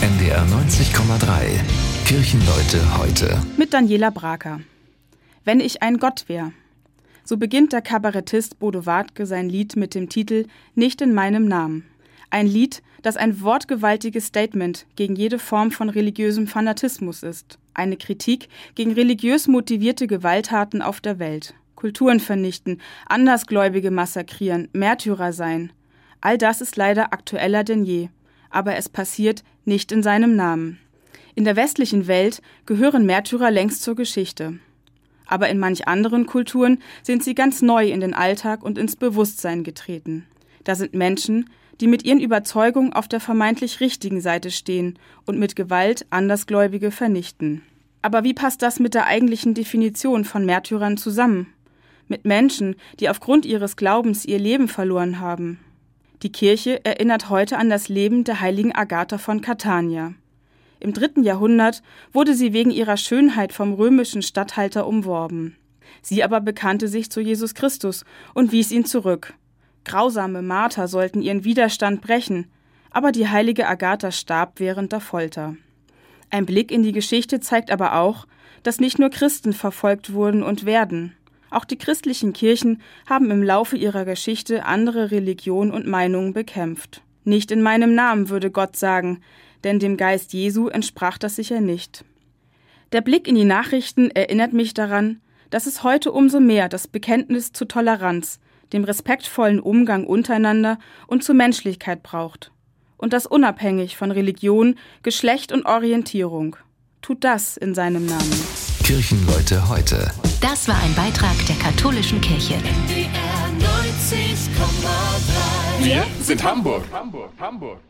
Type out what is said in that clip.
NDR 90,3. Kirchenleute heute. Mit Daniela Braker. Wenn ich ein Gott wär. So beginnt der Kabarettist Bodo Wartke sein Lied mit dem Titel Nicht in meinem Namen. Ein Lied, das ein wortgewaltiges Statement gegen jede Form von religiösem Fanatismus ist. Eine Kritik gegen religiös motivierte Gewalttaten auf der Welt. Kulturen vernichten, Andersgläubige massakrieren, Märtyrer sein. All das ist leider aktueller denn je. Aber es passiert nicht in seinem Namen. In der westlichen Welt gehören Märtyrer längst zur Geschichte. Aber in manch anderen Kulturen sind sie ganz neu in den Alltag und ins Bewusstsein getreten. Da sind Menschen, die mit ihren Überzeugungen auf der vermeintlich richtigen Seite stehen und mit Gewalt Andersgläubige vernichten. Aber wie passt das mit der eigentlichen Definition von Märtyrern zusammen? Mit Menschen, die aufgrund ihres Glaubens ihr Leben verloren haben. Die Kirche erinnert heute an das Leben der heiligen Agatha von Catania. Im dritten Jahrhundert wurde sie wegen ihrer Schönheit vom römischen Statthalter umworben. Sie aber bekannte sich zu Jesus Christus und wies ihn zurück. Grausame Marter sollten ihren Widerstand brechen, aber die heilige Agatha starb während der Folter. Ein Blick in die Geschichte zeigt aber auch, dass nicht nur Christen verfolgt wurden und werden. Auch die christlichen Kirchen haben im Laufe ihrer Geschichte andere Religionen und Meinungen bekämpft. Nicht in meinem Namen würde Gott sagen, denn dem Geist Jesu entsprach das sicher nicht. Der Blick in die Nachrichten erinnert mich daran, dass es heute umso mehr das Bekenntnis zu Toleranz, dem respektvollen Umgang untereinander und zur Menschlichkeit braucht. Und das unabhängig von Religion, Geschlecht und Orientierung. Tut das in seinem Namen. Kirchenleute heute. Das war ein Beitrag der katholischen Kirche. Wir sind Hamburg. Hamburg, Hamburg.